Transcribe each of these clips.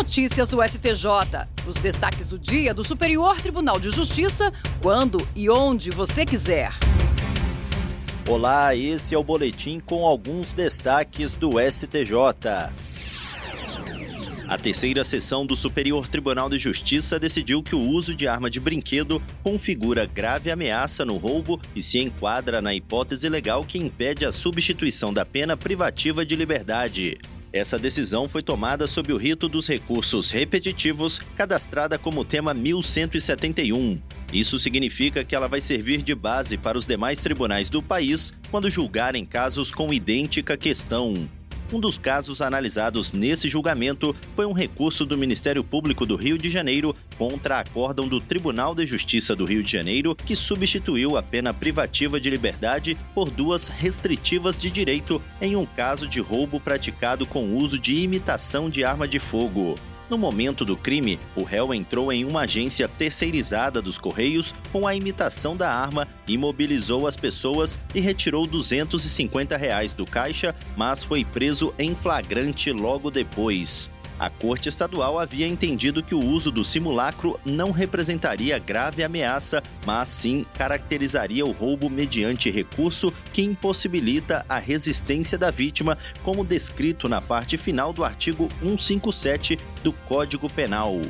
notícias do STJ. Os destaques do dia do Superior Tribunal de Justiça, quando e onde você quiser. Olá, esse é o boletim com alguns destaques do STJ. A terceira sessão do Superior Tribunal de Justiça decidiu que o uso de arma de brinquedo configura grave ameaça no roubo e se enquadra na hipótese legal que impede a substituição da pena privativa de liberdade. Essa decisão foi tomada sob o rito dos recursos repetitivos, cadastrada como tema 1171. Isso significa que ela vai servir de base para os demais tribunais do país quando julgarem casos com idêntica questão. Um dos casos analisados nesse julgamento foi um recurso do Ministério Público do Rio de Janeiro contra a acórdão do Tribunal de Justiça do Rio de Janeiro, que substituiu a pena privativa de liberdade por duas restritivas de direito em um caso de roubo praticado com uso de imitação de arma de fogo. No momento do crime, o réu entrou em uma agência terceirizada dos Correios com a imitação da arma, imobilizou as pessoas e retirou 250 reais do caixa, mas foi preso em flagrante logo depois. A Corte Estadual havia entendido que o uso do simulacro não representaria grave ameaça, mas sim caracterizaria o roubo mediante recurso que impossibilita a resistência da vítima, como descrito na parte final do artigo 157 do Código Penal.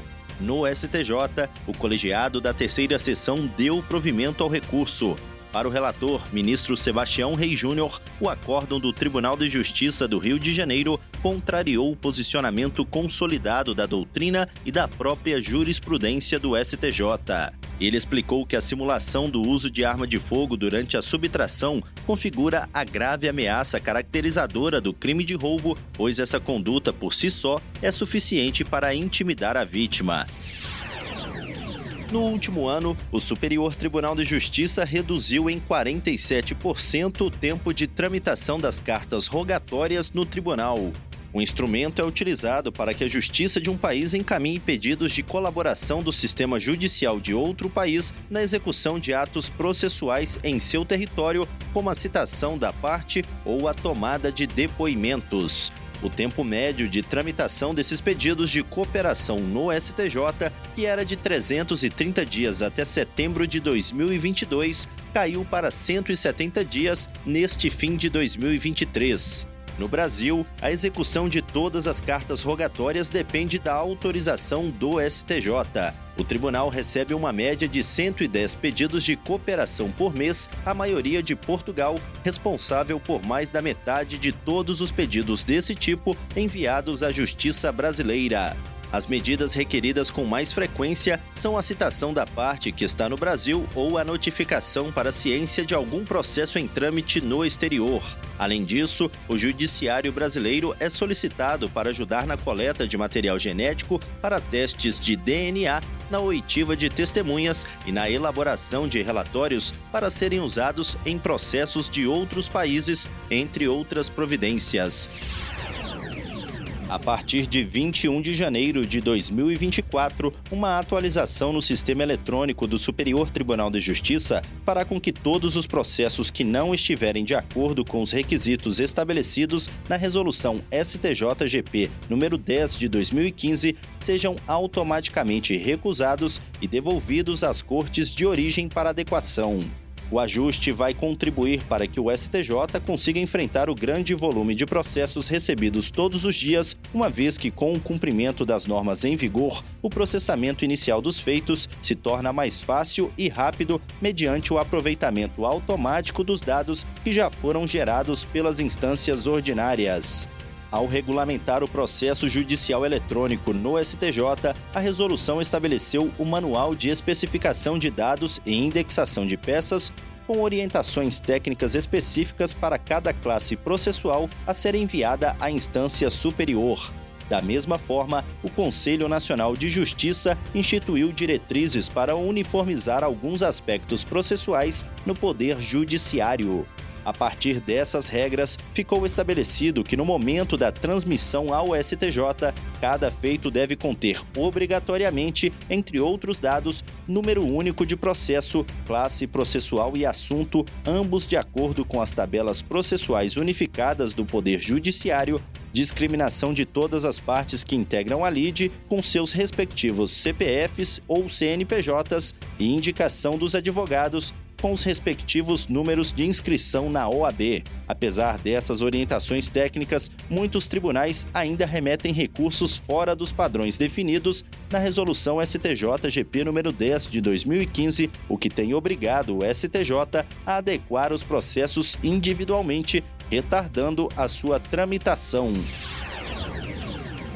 No STJ, o colegiado da terceira sessão deu provimento ao recurso. Para o relator, ministro Sebastião Rei Júnior, o acórdão do Tribunal de Justiça do Rio de Janeiro contrariou o posicionamento consolidado da doutrina e da própria jurisprudência do STJ. Ele explicou que a simulação do uso de arma de fogo durante a subtração configura a grave ameaça caracterizadora do crime de roubo, pois essa conduta por si só é suficiente para intimidar a vítima. No último ano, o Superior Tribunal de Justiça reduziu em 47% o tempo de tramitação das cartas rogatórias no tribunal. O instrumento é utilizado para que a justiça de um país encaminhe pedidos de colaboração do sistema judicial de outro país na execução de atos processuais em seu território, como a citação da parte ou a tomada de depoimentos. O tempo médio de tramitação desses pedidos de cooperação no STJ, que era de 330 dias até setembro de 2022, caiu para 170 dias neste fim de 2023. No Brasil, a execução de todas as cartas rogatórias depende da autorização do STJ. O tribunal recebe uma média de 110 pedidos de cooperação por mês, a maioria de Portugal, responsável por mais da metade de todos os pedidos desse tipo enviados à Justiça Brasileira. As medidas requeridas com mais frequência são a citação da parte que está no Brasil ou a notificação para a ciência de algum processo em trâmite no exterior. Além disso, o Judiciário Brasileiro é solicitado para ajudar na coleta de material genético para testes de DNA, na oitiva de testemunhas e na elaboração de relatórios para serem usados em processos de outros países, entre outras providências. A partir de 21 de janeiro de 2024, uma atualização no sistema eletrônico do Superior Tribunal de Justiça fará com que todos os processos que não estiverem de acordo com os requisitos estabelecidos na resolução STJGP número 10 de 2015 sejam automaticamente recusados e devolvidos às cortes de origem para adequação. O ajuste vai contribuir para que o STJ consiga enfrentar o grande volume de processos recebidos todos os dias, uma vez que, com o cumprimento das normas em vigor, o processamento inicial dos feitos se torna mais fácil e rápido mediante o aproveitamento automático dos dados que já foram gerados pelas instâncias ordinárias. Ao regulamentar o processo judicial eletrônico no STJ, a resolução estabeleceu o Manual de Especificação de Dados e Indexação de Peças, com orientações técnicas específicas para cada classe processual a ser enviada à instância superior. Da mesma forma, o Conselho Nacional de Justiça instituiu diretrizes para uniformizar alguns aspectos processuais no Poder Judiciário. A partir dessas regras, ficou estabelecido que no momento da transmissão ao STJ, cada feito deve conter obrigatoriamente, entre outros dados, número único de processo, classe processual e assunto, ambos de acordo com as tabelas processuais unificadas do Poder Judiciário, discriminação de todas as partes que integram a LIDE com seus respectivos CPFs ou CNPJs e indicação dos advogados com os respectivos números de inscrição na OAB. Apesar dessas orientações técnicas, muitos tribunais ainda remetem recursos fora dos padrões definidos na resolução STJ-GP número 10 de 2015, o que tem obrigado o STJ a adequar os processos individualmente, retardando a sua tramitação.